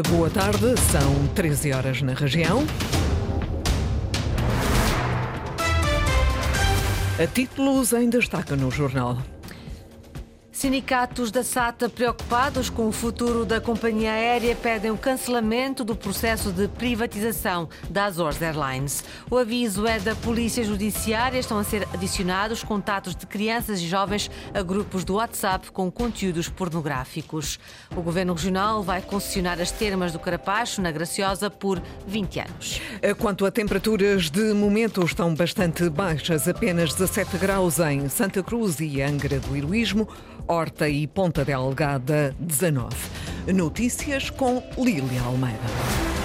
Boa tarde, são 13 horas na região. A títulos em destaque no jornal. Sindicatos da SATA preocupados com o futuro da companhia aérea pedem o cancelamento do processo de privatização da Azores Airlines. O aviso é da Polícia Judiciária. Estão a ser adicionados contatos de crianças e jovens a grupos do WhatsApp com conteúdos pornográficos. O Governo Regional vai concessionar as termas do Carapacho, na Graciosa, por 20 anos. Quanto a temperaturas, de momento estão bastante baixas, apenas 17 graus em Santa Cruz e Angra do Heroísmo. Horta e Ponta Delgada 19. Notícias com Lília Almeida.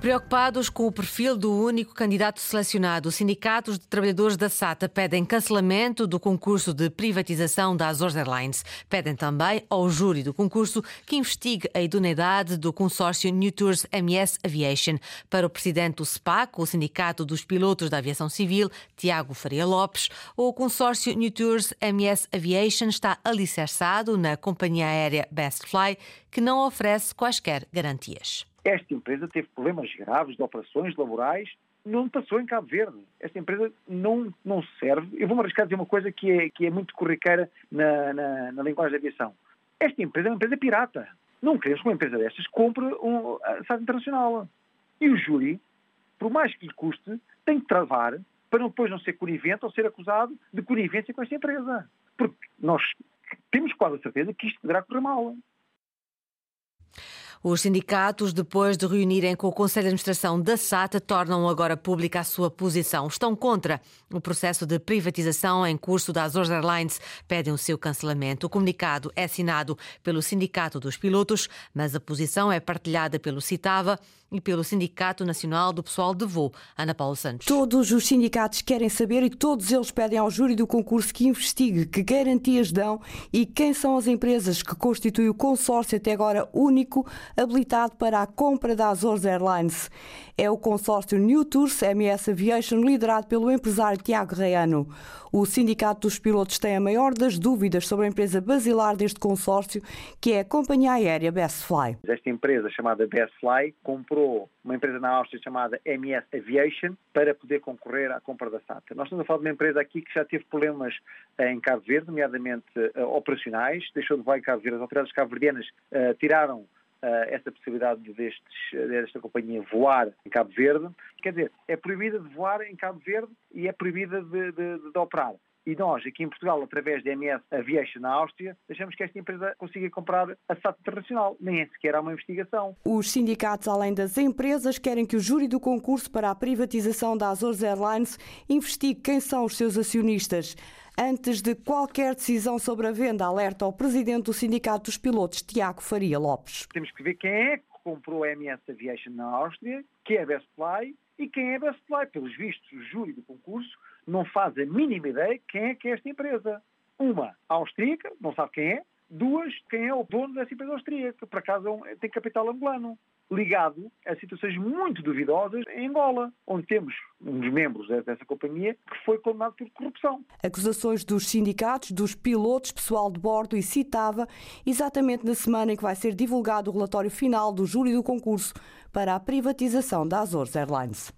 Preocupados com o perfil do único candidato selecionado, os sindicatos de trabalhadores da SATA pedem cancelamento do concurso de privatização da Azores Airlines. Pedem também ao júri do concurso que investigue a idoneidade do consórcio New Tours MS Aviation. Para o presidente do SPAC, o Sindicato dos Pilotos da Aviação Civil, Tiago Faria Lopes, o consórcio New Tours MS Aviation está alicerçado na companhia aérea Best Fly, que não oferece quaisquer garantias. Esta empresa teve problemas graves de operações laborais, não passou em Cabo Verde. Esta empresa não, não serve. Eu vou-me arriscar a dizer uma coisa que é, que é muito corriqueira na, na, na linguagem de aviação. Esta empresa é uma empresa pirata. Não queremos que uma empresa destas compre um SAD internacional. E o júri, por mais que lhe custe, tem que travar para depois não ser conivente ou ser acusado de conivência com esta empresa. Porque nós temos quase a certeza que isto poderá correr mal. Os sindicatos, depois de reunirem com o Conselho de Administração da SATA, tornam agora pública a sua posição. Estão contra o processo de privatização em curso da Azores Airlines, pedem o seu cancelamento. O comunicado é assinado pelo Sindicato dos Pilotos, mas a posição é partilhada pelo CITAVA e pelo Sindicato Nacional do Pessoal de Voo, Ana Paula Santos. Todos os sindicatos querem saber e todos eles pedem ao júri do concurso que investigue que garantias dão e quem são as empresas que constituem o consórcio até agora único habilitado para a compra da Azores Airlines. É o consórcio New Tours MS Aviation, liderado pelo empresário Tiago Reano. O Sindicato dos Pilotos tem a maior das dúvidas sobre a empresa basilar deste consórcio, que é a companhia aérea Best Fly. Esta empresa chamada Best Fly comprou uma empresa na Áustria chamada MS Aviation para poder concorrer à compra da SATA. Nós estamos a falar de uma empresa aqui que já teve problemas em Cabo Verde, nomeadamente uh, operacionais, deixou de voar em Cabo Verde. As autoridades cabo-verdianas uh, tiraram uh, essa possibilidade destes, desta companhia voar em Cabo Verde. Quer dizer, é proibida de voar em Cabo Verde e é proibida de, de, de operar. E nós, aqui em Portugal, através da MS Aviation na Áustria, deixamos que esta empresa consiga comprar a SAT Internacional. Nem sequer há uma investigação. Os sindicatos, além das empresas, querem que o júri do concurso para a privatização da Azores Airlines investigue quem são os seus acionistas. Antes de qualquer decisão sobre a venda, alerta ao presidente do Sindicato dos Pilotos, Tiago Faria Lopes. Temos que ver quem é comprou a MS Aviation na Áustria, quem é Best Fly e quem é Best Fly. Pelos vistos, o júri do concurso não faz a mínima ideia quem é que é esta empresa. Uma, austríaca, não sabe quem é. Duas, quem é o dono dessa empresa austríaca, por acaso é tem capital angolano ligado a situações muito duvidosas em Angola, onde temos um dos membros dessa companhia que foi condenado por corrupção. Acusações dos sindicatos, dos pilotos, pessoal de bordo e citava exatamente na semana em que vai ser divulgado o relatório final do júri do concurso para a privatização da Azores Airlines.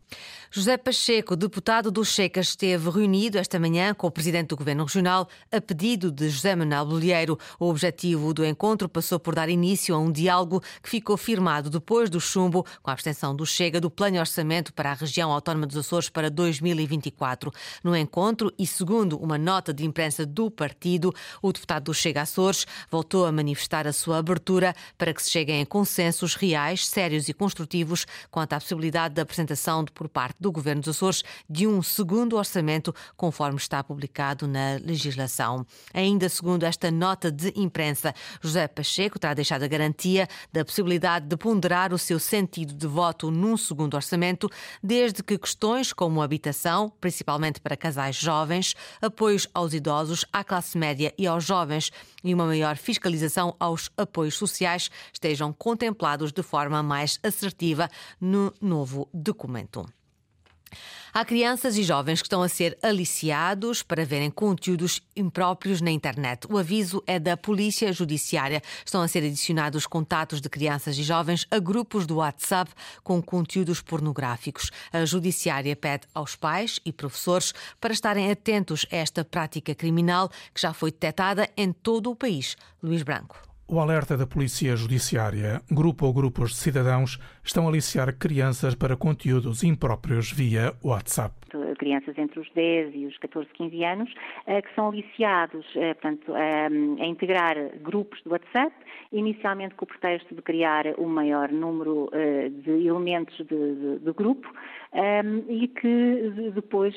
José Pacheco, deputado do Checa, esteve reunido esta manhã com o presidente do Governo Regional a pedido de José Manuel Bolheiro. O objetivo do encontro passou por dar início a um diálogo que ficou firmado depois do chumbo, com a abstenção do Chega, do Plano de Orçamento para a região autónoma dos Açores para 2024. No encontro, e segundo uma nota de imprensa do partido, o deputado do Chega Açores voltou a manifestar a sua abertura para que se cheguem a consensos reais, sérios e construtivos quanto à possibilidade da apresentação por parte do Governo dos Açores de um segundo orçamento, conforme está publicado na legislação. Ainda segundo esta nota de imprensa, José Pacheco terá deixado a garantia da possibilidade de ponderar o seu sentido de voto num segundo orçamento, desde que questões como habitação, principalmente para casais jovens, apoios aos idosos, à classe média e aos jovens e uma maior fiscalização aos apoios sociais estejam contemplados de forma mais assertiva no novo documento. Há crianças e jovens que estão a ser aliciados para verem conteúdos impróprios na internet. O aviso é da Polícia Judiciária. Estão a ser adicionados contatos de crianças e jovens a grupos do WhatsApp com conteúdos pornográficos. A Judiciária pede aos pais e professores para estarem atentos a esta prática criminal que já foi detectada em todo o país. Luís Branco. O alerta da Polícia Judiciária, grupo ou grupos de cidadãos estão a aliciar crianças para conteúdos impróprios via WhatsApp. Crianças entre os 10 e os 14, 15 anos, eh, que são aliciados eh, portanto, a integrar grupos de WhatsApp, inicialmente com o pretexto de criar um maior número eh, de elementos de grupo, e que depois,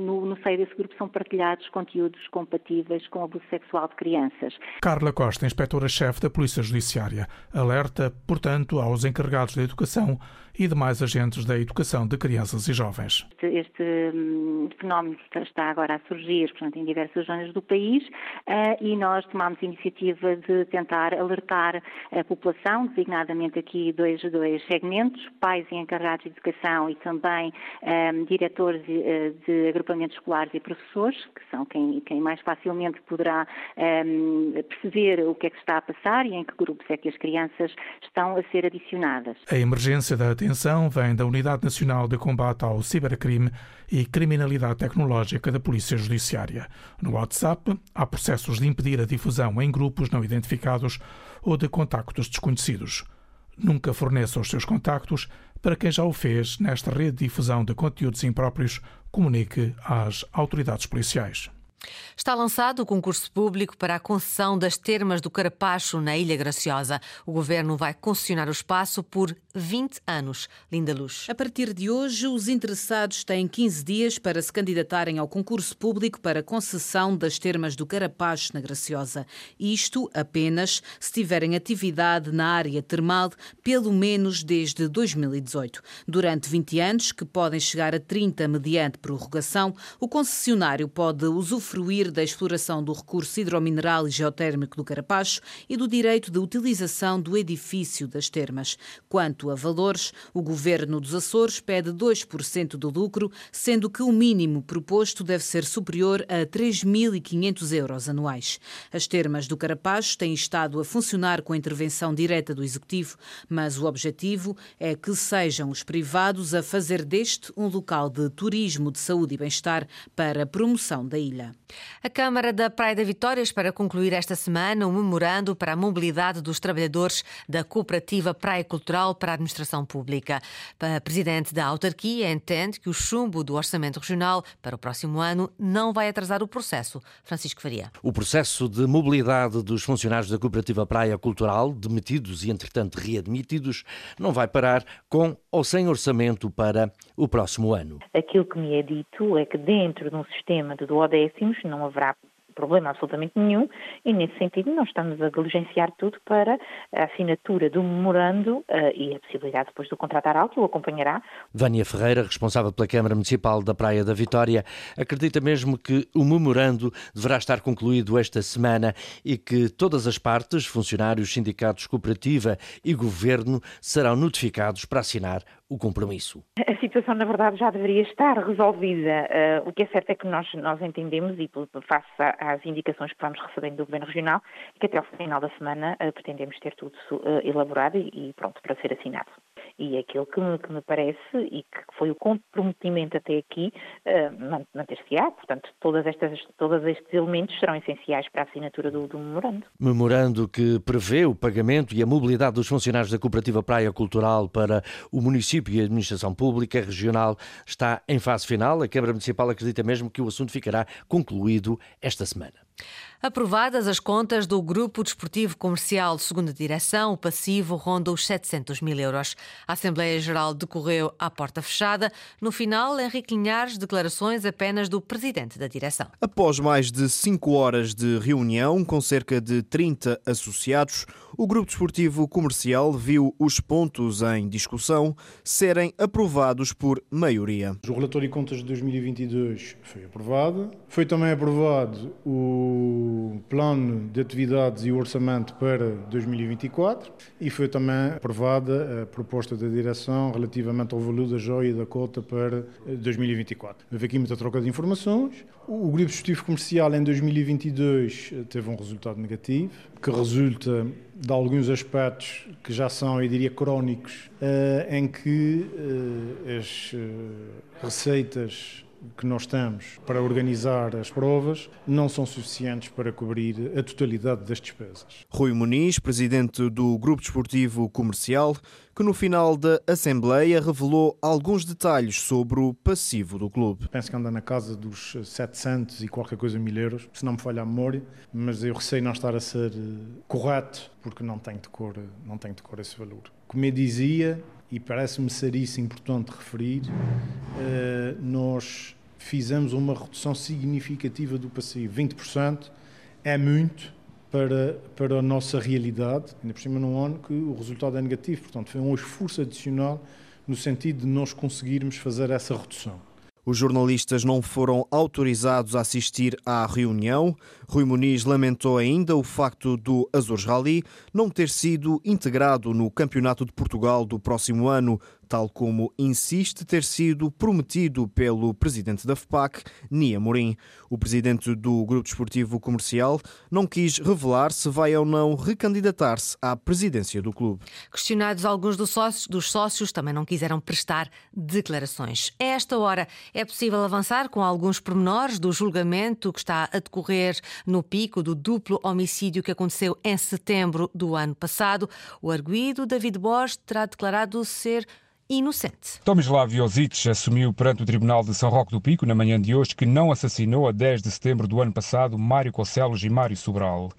no, no seio desse grupo, são partilhados conteúdos compatíveis com abuso sexual de crianças. Carla Costa, inspetora-chefe da Polícia Judiciária, alerta, portanto, aos encarregados da educação e demais agentes da educação de crianças e jovens. Este, este um, fenómeno está agora a surgir portanto, em diversas zonas do país uh, e nós tomamos a iniciativa de tentar alertar a população, designadamente aqui dois, dois segmentos, pais e encarregados de educação e também um, diretores de, eh, de, agrupamentos escolares e professores, que são quem, quem mais facilmente poderá um, perceber o que é que está a passar e em que grupos é que as crianças estão a ser adicionadas. A emergência da atenção vem da Unidade Nacional de Combate ao Cibercrime e Criminalidade Tecnológica da Polícia Judiciária. No WhatsApp, há processos de impedir a difusão em grupos não identificados ou de contactos desconhecidos. Nunca forneça os seus contactos para quem já o fez nesta rede de difusão de conteúdos impróprios, comunique às autoridades policiais. Está lançado o concurso público para a concessão das termas do Carapacho na Ilha Graciosa. O governo vai concessionar o espaço por 20 anos. Linda Luz. A partir de hoje, os interessados têm 15 dias para se candidatarem ao concurso público para concessão das termas do Carapacho na Graciosa. Isto apenas se tiverem atividade na área termal pelo menos desde 2018. Durante 20 anos, que podem chegar a 30 mediante prorrogação, o concessionário pode usufruir usufruir da exploração do recurso hidromineral e geotérmico do Carapacho e do direito de utilização do edifício das termas. Quanto a valores, o governo dos Açores pede 2% do lucro, sendo que o mínimo proposto deve ser superior a 3.500 euros anuais. As termas do Carapacho têm estado a funcionar com a intervenção direta do Executivo, mas o objetivo é que sejam os privados a fazer deste um local de turismo de saúde e bem-estar para a promoção da ilha. A Câmara da Praia da Vitória espera concluir esta semana um memorando para a mobilidade dos trabalhadores da Cooperativa Praia Cultural para a Administração Pública. A Presidente da autarquia entende que o chumbo do Orçamento Regional para o próximo ano não vai atrasar o processo. Francisco Faria. O processo de mobilidade dos funcionários da Cooperativa Praia Cultural, demitidos e entretanto readmitidos, não vai parar com ou sem orçamento para o próximo ano. Aquilo que me é dito é que dentro de um sistema de duodécimos não haverá problema absolutamente nenhum e, nesse sentido, nós estamos a diligenciar tudo para a assinatura do memorando uh, e a possibilidade depois do contratar algo que o acompanhará. Vânia Ferreira, responsável pela Câmara Municipal da Praia da Vitória, acredita mesmo que o memorando deverá estar concluído esta semana e que todas as partes, funcionários, sindicatos, cooperativa e governo, serão notificados para assinar o compromisso. A situação, na verdade, já deveria estar resolvida. Uh, o que é certo é que nós, nós entendemos, e face às indicações que vamos recebendo do Governo Regional, que até ao final da semana uh, pretendemos ter tudo uh, elaborado e, e pronto para ser assinado e aquilo que me, que me, parece e que foi o comprometimento até aqui uh, manter-se-á. Portanto, todas estas, todos estes elementos serão essenciais para a assinatura do, do, memorando. Memorando que prevê o pagamento e a mobilidade dos funcionários da Cooperativa Praia Cultural para o município e a administração pública regional está em fase final. A Câmara Municipal acredita mesmo que o assunto ficará concluído esta semana. Aprovadas as contas do Grupo Desportivo Comercial de Segunda Direção, o passivo ronda os 700 mil euros. A Assembleia Geral decorreu à porta fechada. No final, Henrique Linhares, declarações apenas do presidente da direção. Após mais de cinco horas de reunião, com cerca de 30 associados, o Grupo Desportivo Comercial viu os pontos em discussão serem aprovados por maioria. O relatório de contas de 2022 foi aprovado. Foi também aprovado o o plano de atividades e o orçamento para 2024 e foi também aprovada a proposta da direção relativamente ao valor da joia e da cota para 2024. Houve aqui muita troca de informações. O grupo executivo comercial em 2022 teve um resultado negativo, que resulta de alguns aspectos que já são, eu diria, crónicos, eh, em que eh, as eh, receitas que nós temos para organizar as provas não são suficientes para cobrir a totalidade das despesas. Rui Muniz, presidente do Grupo Desportivo Comercial, que no final da Assembleia revelou alguns detalhes sobre o passivo do clube. Penso que anda na casa dos 700 e qualquer coisa mil euros, se não me falha a memória, mas eu receio não estar a ser eh, correto, porque não tenho de cor, não tenho de cor esse valor. Como eu dizia, e parece-me ser isso importante referir, uh, nós fizemos uma redução significativa do passivo. 20% é muito para, para a nossa realidade, ainda por cima num ano que o resultado é negativo. Portanto, foi um esforço adicional no sentido de nós conseguirmos fazer essa redução. Os jornalistas não foram autorizados a assistir à reunião. Rui Muniz lamentou ainda o facto do Azores Rally não ter sido integrado no Campeonato de Portugal do próximo ano, tal como insiste ter sido prometido pelo presidente da FPAC, Nia Morim. O presidente do Grupo Desportivo Comercial não quis revelar se vai ou não recandidatar-se à presidência do clube. Questionados alguns dos sócios, dos sócios também não quiseram prestar declarações. A esta hora é possível avançar com alguns pormenores do julgamento que está a decorrer no pico do duplo homicídio que aconteceu em setembro do ano passado. O arguído David Borges terá declarado ser inocente. Tomislav Josic assumiu perante o Tribunal de São Roque do Pico na manhã de hoje que não assassinou a 10 de setembro do ano passado Mário Cocelos e Mário Sobral.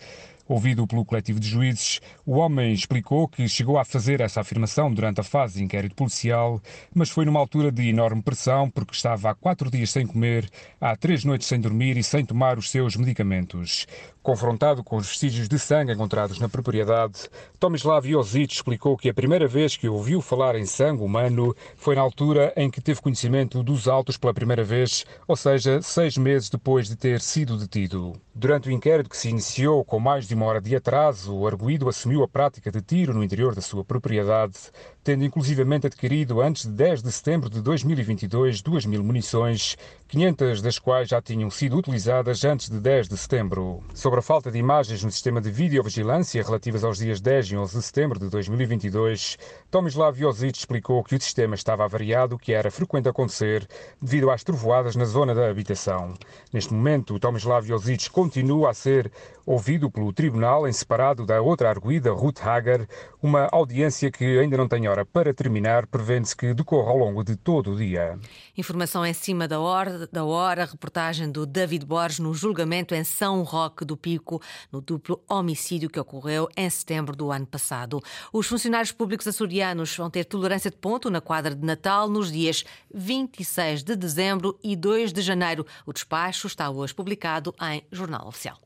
Ouvido pelo coletivo de juízes, o homem explicou que chegou a fazer essa afirmação durante a fase de inquérito policial, mas foi numa altura de enorme pressão porque estava há quatro dias sem comer, há três noites sem dormir e sem tomar os seus medicamentos. Confrontado com os vestígios de sangue encontrados na propriedade, Tomislav Josic explicou que a primeira vez que ouviu falar em sangue humano foi na altura em que teve conhecimento dos autos pela primeira vez, ou seja, seis meses depois de ter sido detido. Durante o inquérito que se iniciou com mais de uma hora de atraso, o arguído assumiu a prática de tiro no interior da sua propriedade, tendo inclusivamente adquirido antes de 10 de setembro de 2022 2 mil munições, 500 das quais já tinham sido utilizadas antes de 10 de setembro. Sobre a falta de imagens no sistema de videovigilância relativas aos dias 10 e 11 de setembro de 2022, Tomislav Josic explicou que o sistema estava avariado, o que era frequente acontecer devido às trovoadas na zona da habitação. Neste momento, Tomislav Josic continua a ser ouvido pelo tribunal em separado da outra arguída, Ruth Hager, uma audiência que ainda não tem hora para terminar, prevendo-se que decorra ao longo de todo o dia. Informação em cima da hora, da hora, reportagem do David Borges no julgamento em São Roque do Pico, no duplo homicídio que ocorreu em setembro do ano passado. Os funcionários públicos açorianos vão ter tolerância de ponto na quadra de Natal nos dias 26 de dezembro e 2 de janeiro. O despacho está hoje publicado em Jornal Oficial.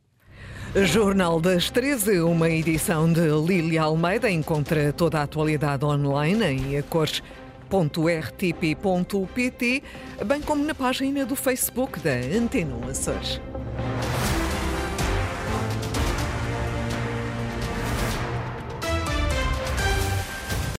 Jornal das 13, uma edição de Lília Almeida. Encontra toda a atualidade online em acores.rtp.pt, bem como na página do Facebook da Antena Açores.